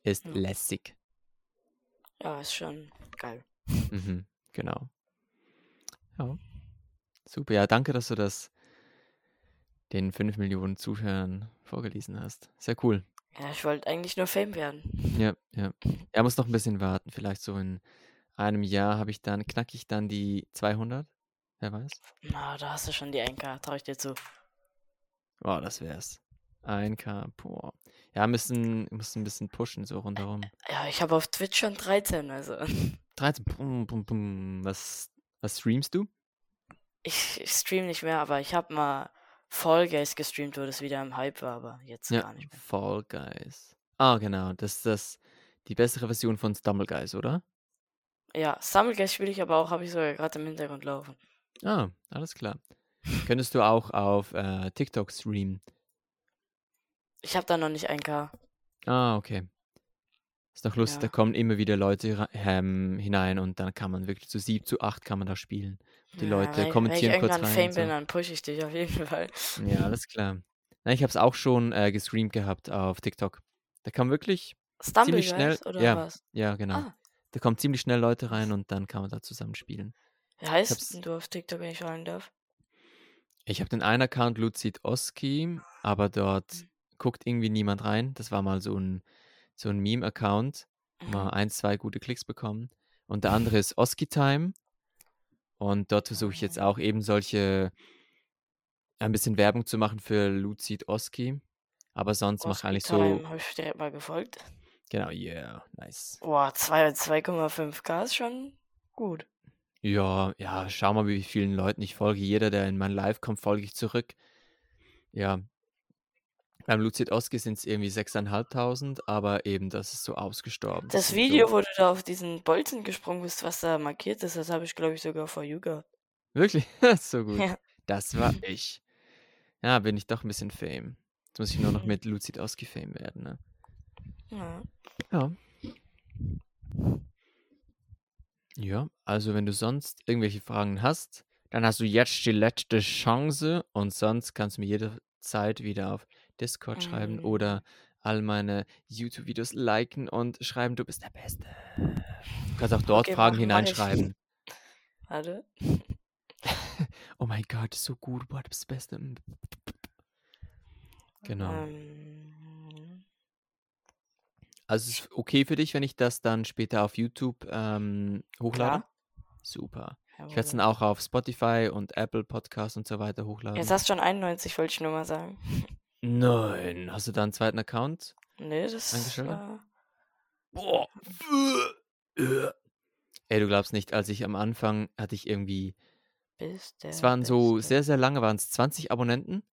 Ist ja. lässig. Ja, ist schon geil. Mhm, genau. Ja. Super, ja, danke, dass du das den 5 Millionen Zuschauern vorgelesen hast. Sehr cool. Ja, ich wollte eigentlich nur Fame werden. Ja, ja. Er muss noch ein bisschen warten. Vielleicht so in einem Jahr habe ich dann, knacke ich dann die 200. Wer weiß? Na, da hast du schon die 1K, traue ich dir zu. Boah, das wär's. 1K, boah. Ja, müssen, müssen ein bisschen pushen, so rundherum. Ja, ich habe auf Twitch schon 13, also. 13, bum, bum, bum. Was, was streamst du? Ich, ich stream nicht mehr, aber ich habe mal Fall Guys gestreamt, wo das wieder im Hype war, aber jetzt ja, gar nicht mehr. Fall Guys. Ah, genau. Das ist das, die bessere Version von Stumble Guys, oder? Ja, Guys spiele ich aber auch, habe ich sogar gerade im Hintergrund laufen. Ah, alles klar. Könntest du auch auf äh, TikTok streamen? Ich habe da noch nicht ein K. Ah, okay. Ist doch lustig, ja. da kommen immer wieder Leute ähm, hinein und dann kann man wirklich zu sieben, zu acht kann man da spielen. Die ja, Leute wenn, kommentieren wenn ich kurz rein. Fame bin, dann pushe ich dich auf jeden Fall. Ja, alles klar. Na, ich habe es auch schon äh, gestreamt gehabt auf TikTok. Da kam wirklich Stumble ziemlich schnell. Oder ja, was? ja, genau. Ah. Da kommen ziemlich schnell Leute rein und dann kann man da zusammen spielen. Wie heißt du auf TikTok, wenn ich fragen darf? Ich habe den einen Account Luzid Oski, aber dort hm. guckt irgendwie niemand rein. Das war mal so ein, so ein Meme-Account. Mal mhm. ein, zwei gute Klicks bekommen. Und der andere ist Oski Time. Und dort versuche ich jetzt auch eben solche, ein bisschen Werbung zu machen für Luzid Oski. Aber sonst mache ich eigentlich so. Habe ich direkt mal gefolgt. Genau, yeah, nice. Boah, 2,5k ist schon gut. Ja, ja, schau mal, wie vielen Leuten ich folge. Jeder, der in mein Live kommt, folge ich zurück. Ja. Beim Luzid Oski sind es irgendwie 6.500, aber eben, das ist so ausgestorben. Das Video, so... wo du da auf diesen Bolzen gesprungen bist, was da markiert ist, das habe ich, glaube ich, sogar vor gehabt. Wirklich? so gut. Ja. Das war ich. Ja, bin ich doch ein bisschen fame. Jetzt muss ich nur noch mit Lucid ausgefame werden, ne? Ja. Ja. Ja, also wenn du sonst irgendwelche Fragen hast, dann hast du jetzt die letzte Chance und sonst kannst du mir jederzeit wieder auf Discord schreiben Mm. oder all meine YouTube-Videos liken und schreiben, du bist der Beste. Du kannst auch dort Okay, Fragen mach- mach ich. hineinschreiben. Warte. Oh mein Gott, so gut, boah, du bist der Beste. Genau. Ähm, Also es ist okay für dich, wenn ich das dann später auf YouTube ähm, hochlade? klar. Super. Ich werde es dann auch auf Spotify und Apple Podcasts und so weiter hochladen. Jetzt hast du schon 91, wollte ich nur mal sagen. Nein, hast du da einen zweiten Account? Nee, das Eingeschaltet? war. Boah. Äh. Ey, du glaubst nicht, als ich am Anfang hatte ich irgendwie, Bist der es waren so sehr, sehr lange, waren es 20 Abonnenten.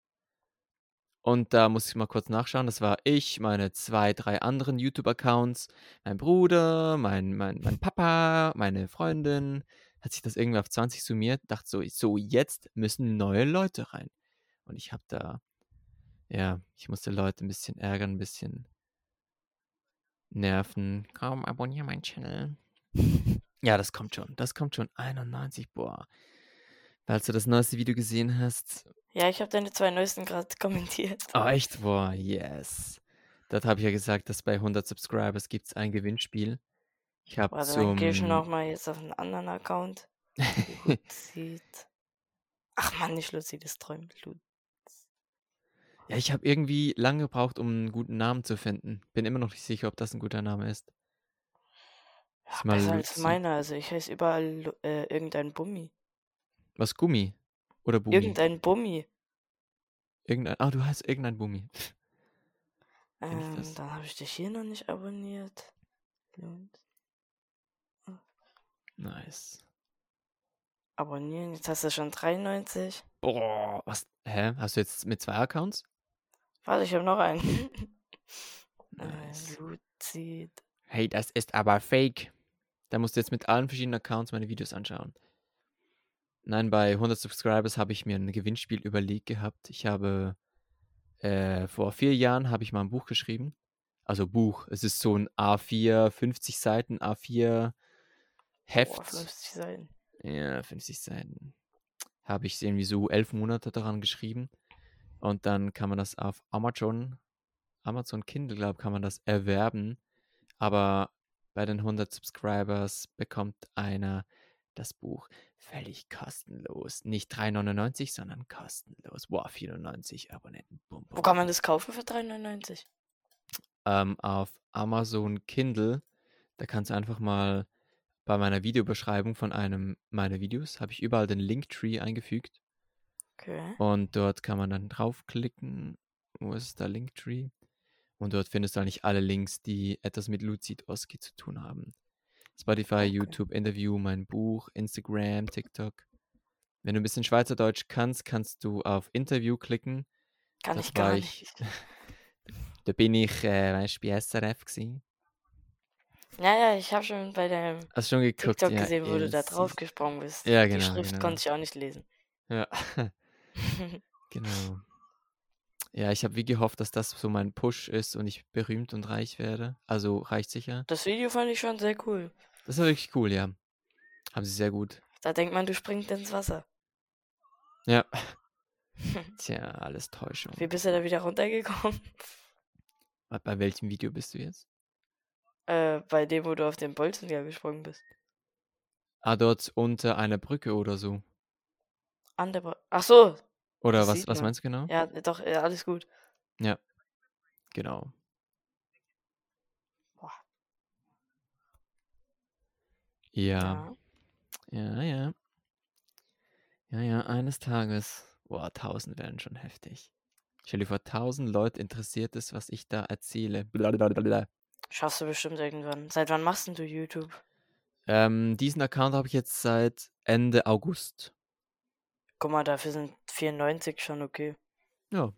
Und da muss ich mal kurz nachschauen. Das war ich, meine zwei, drei anderen YouTube-Accounts, mein Bruder, mein, mein, mein Papa, meine Freundin. Hat sich das irgendwie auf 20 summiert. Dachte so, so, jetzt müssen neue Leute rein. Und ich habe da, ja, ich musste Leute ein bisschen ärgern, ein bisschen nerven. Komm, abonniere meinen Channel. Ja, das kommt schon. Das kommt schon. 91, boah. Falls du das neueste Video gesehen hast. Ja, ich habe deine zwei neuesten gerade kommentiert. Oh, echt? Boah, yes. Dort habe ich ja gesagt, dass bei 100 Subscribers gibt es ein Gewinnspiel. Ich habe Warte, dann gehe ich zum... nochmal jetzt auf einen anderen Account. Luzid. Ach man, nicht Luzid, das träumt Luz. ja, ich habe irgendwie lange gebraucht, um einen guten Namen zu finden. Bin immer noch nicht sicher, ob das ein guter Name ist. Ja, Ist mal besser als Luzid. meiner. Also ich heiße überall äh, irgendein Bummi. Was, Gummi? Oder Bumi? Irgendein Bummi. Irgendein... Ah, du heißt irgendein ich Ähm, dann habe ich dich hier noch nicht abonniert. Luz. Nice. Abonnieren, jetzt hast du schon 93. Boah, was? Hä? Hast du jetzt mit zwei Accounts? Warte, ich habe noch einen. Nice. äh, Luzid. Hey, das ist aber fake. Da musst du jetzt mit allen verschiedenen Accounts meine Videos anschauen. Nein, bei 100 Subscribers habe ich mir ein Gewinnspiel überlegt gehabt. Ich habe äh, vor vier Jahren habe ich mal ein Buch geschrieben. Also Buch. Es ist so ein A4, 50 Seiten A4 Boah, Heft. 50 Seiten. Ja, 50 Seiten. Habe ich irgendwie so elf Monate daran geschrieben. Und dann kann man das auf Amazon, Amazon Kindle, glaube kann man das erwerben. Aber bei den 100 Subscribers bekommt einer das Buch völlig kostenlos. Nicht 3,99, sondern kostenlos. Boah, 94 Abonnenten. Bum, Wo bum, kann man das kaufen für 3,99? Ähm, auf Amazon Kindle, da kannst du einfach mal bei meiner Videobeschreibung von einem meiner Videos, habe ich überall den Linktree eingefügt. Okay. Und dort kann man dann draufklicken. Wo ist der Linktree? Und dort findest du eigentlich alle Links, die etwas mit Lucid Oski zu tun haben. Spotify, Okay. YouTube, Interview, mein Buch, Instagram, TikTok. Wenn du ein bisschen Schweizerdeutsch kannst, kannst du auf Interview klicken. Kann Das ich gar war nicht. ich, da bin ich, äh, weißt du, bei SRF gewesen. Ja, ja, ich habe schon bei deinem Hast schon geguckt? TikTok Ja, gesehen, wo du da drauf gesprungen bist. Ja, Die genau, Schrift genau. konnte ich auch nicht lesen. Ja, genau. Ja, ich habe wie gehofft, dass das so mein Push ist und ich berühmt und reich werde. Also reich sicher. Das Video fand ich schon sehr cool. Das war wirklich cool, ja. Haben sie sehr gut. Da denkt man, du springst ins Wasser. Ja. Tja, alles Täuschung. Wie bist du da wieder runtergekommen? Bei- welchem Video bist du jetzt? Äh, bei dem, wo du auf den Bolzen ja gesprungen bist. Ah, dort unter einer Brücke oder so. An der Bo Ach so. Oder Das was, sieht was man. meinst du genau? Ja, doch, ja, alles gut. Ja, genau. Boah. Ja, Ja. ja, ja. Ja, ja, eines Tages. Boah, tausend wären schon heftig. Stell dir vor, tausend Leute interessiert es, was ich da erzähle. Blablabla. Schaffst du bestimmt irgendwann. Seit wann machst denn du YouTube? Ähm, diesen Account habe ich jetzt seit Ende August. Guck mal, dafür sind 94 schon okay. Ja,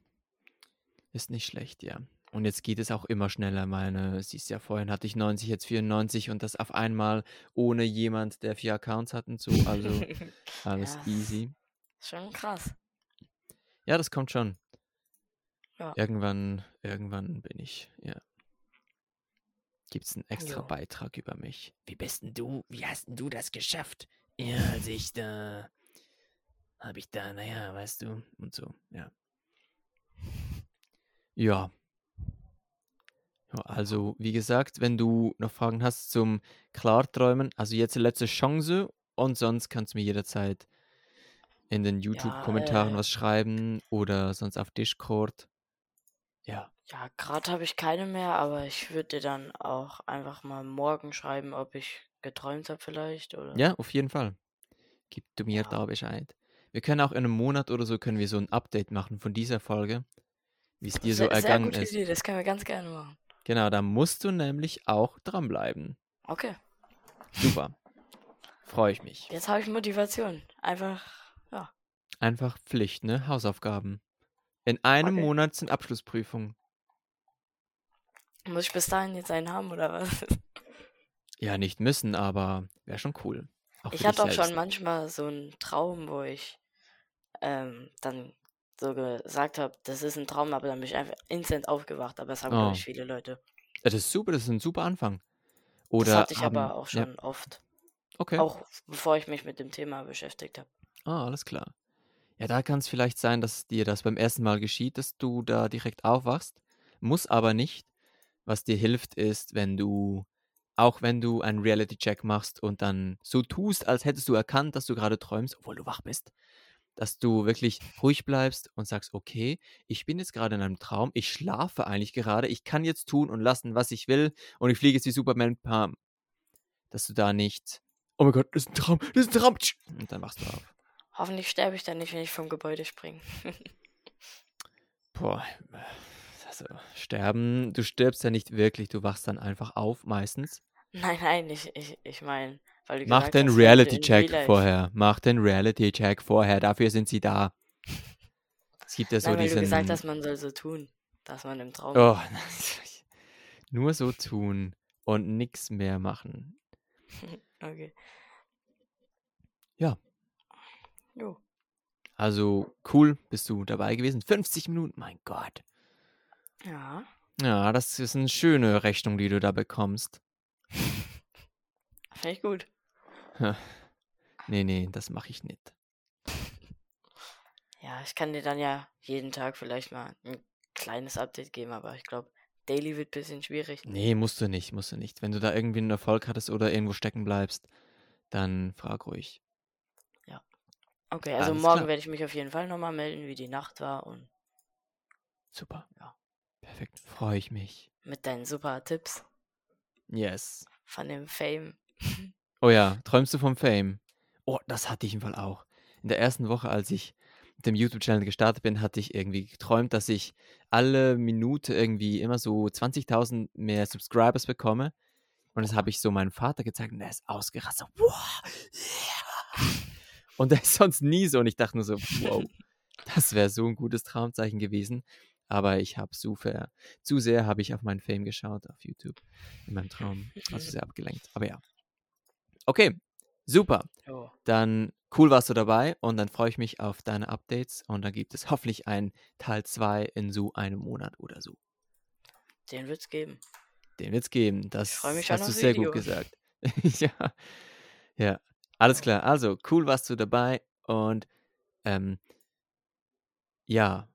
ist nicht schlecht, ja. Und jetzt geht es auch immer schneller. Meine, siehst ja, vorhin hatte ich 90, jetzt 94 und das auf einmal ohne jemand, der vier Accounts hat und so. Also alles Ja. easy. Schon krass. Ja, das kommt schon. Ja. Irgendwann, irgendwann bin ich, ja. Gibt es einen extra Jo. Beitrag über mich? Wie bist denn du, wie hast denn du das geschafft? Ja, als ich da, habe ich da, naja, weißt du, Und so, ja. Ja. Ja, also, wie gesagt, wenn du noch Fragen hast zum Klarträumen, also jetzt die letzte Chance und sonst kannst du mir jederzeit in den YouTube-Kommentaren äh, was schreiben oder sonst auf Discord. Ja. Ja, gerade habe ich keine mehr, aber ich würde dir dann auch einfach mal morgen schreiben, ob ich geträumt habe vielleicht oder. Ja, auf jeden Fall. Gib du mir Ja. da Bescheid. Wir können auch in einem Monat oder so können wir so ein Update machen von dieser Folge, wie es dir so Sehr, sehr ergangen gute ist. Idee, das können wir ganz gerne machen. Genau, da musst du nämlich auch dranbleiben. Okay, Super. Freue ich mich. jetzt habe ich Motivation. Einfach, ja. Einfach Pflicht, ne? Hausaufgaben. In einem Okay. Monat sind Abschlussprüfungen. Muss ich bis dahin jetzt einen haben oder was? Ja, nicht müssen, aber wäre schon cool. Auch Ich hatte auch schon manchmal so einen Traum, wo ich ähm, dann so gesagt habe, das ist ein Traum, aber dann bin ich einfach instant aufgewacht. Aber das haben, glaube Oh. ich, viele Leute. Ja, das ist super, das ist ein super Anfang. Das Oder hatte ich haben, aber auch ja, schon oft. okay. Auch bevor ich mich mit dem Thema beschäftigt habe. Ah, alles klar. Ja, da kann es vielleicht sein, dass dir das beim ersten Mal geschieht, dass du da direkt aufwachst. Muss aber nicht. Was dir hilft, ist, wenn du, auch wenn du einen Reality-Check machst und dann so tust, als hättest du erkannt, dass du gerade träumst, obwohl du wach bist, dass du wirklich ruhig bleibst und sagst, okay, ich bin jetzt gerade in einem Traum, ich schlafe eigentlich gerade, ich kann jetzt tun und lassen, was ich will und ich fliege jetzt wie Superman, pam. Dass du da nicht, oh mein Gott, das ist ein Traum, das ist ein Traum, tsch, und dann wachst du auf. Hoffentlich sterbe ich dann nicht, wenn ich vom Gebäude springe. Boah, also sterben, du stirbst ja nicht wirklich, du wachst dann einfach auf meistens. nein, nein, ich, ich, ich meine, weil du Mach den du Reality-Check vorher, mach den Reality-Check vorher, dafür sind sie da. Es gibt ja so Nein, weil du diesen... gesagt hast, man soll so tun, dass man im Traum oh, nur so tun und nichts mehr machen. Okay. Ja. Jo. Also cool, bist du dabei gewesen. 50 Minuten, mein Gott. Ja. Ja, das ist eine schöne Rechnung, die du da bekommst. Ich gut. Nee, nee, das mache ich nicht. Ja, ich kann dir dann ja jeden Tag vielleicht mal ein kleines Update geben, aber ich glaube, Daily wird ein bisschen schwierig. Nee, musst du nicht, musst du nicht. Wenn du da irgendwie einen Erfolg hattest oder irgendwo stecken bleibst, dann frag ruhig. Okay, also Alles morgen werde ich mich auf jeden Fall nochmal melden, wie die Nacht war und Super. Ja. Perfekt. Freue ich mich. mit deinen super Tipps Yes. von dem Fame. Oh ja, träumst du vom Fame? Oh, das hatte ich im Fall auch. In der ersten Woche, als ich mit dem YouTube-Channel gestartet bin, hatte ich irgendwie geträumt, dass ich alle Minute irgendwie immer so 20.000 mehr Subscribers bekomme. Und das habe ich so meinem Vater gezeigt und der ist ausgerastet. Wow, yeah. Und der ist sonst nie so. Und ich dachte nur so, wow, das wäre so ein gutes Traumzeichen gewesen. Aber ich habe zu, zu sehr habe ich auf meinen Fame geschaut auf YouTube in meinem Traum. Also sehr abgelenkt. Aber ja. Okay, super. Dann cool warst du dabei und dann freue ich mich auf deine Updates und dann gibt es hoffentlich ein Teil 2 in so einem Monat oder so. Den wird's geben. Den wird es geben. Das hast du sehr Video. gut gesagt. ja. Ja. Alles klar. Also, cool warst du dabei und ähm, ja,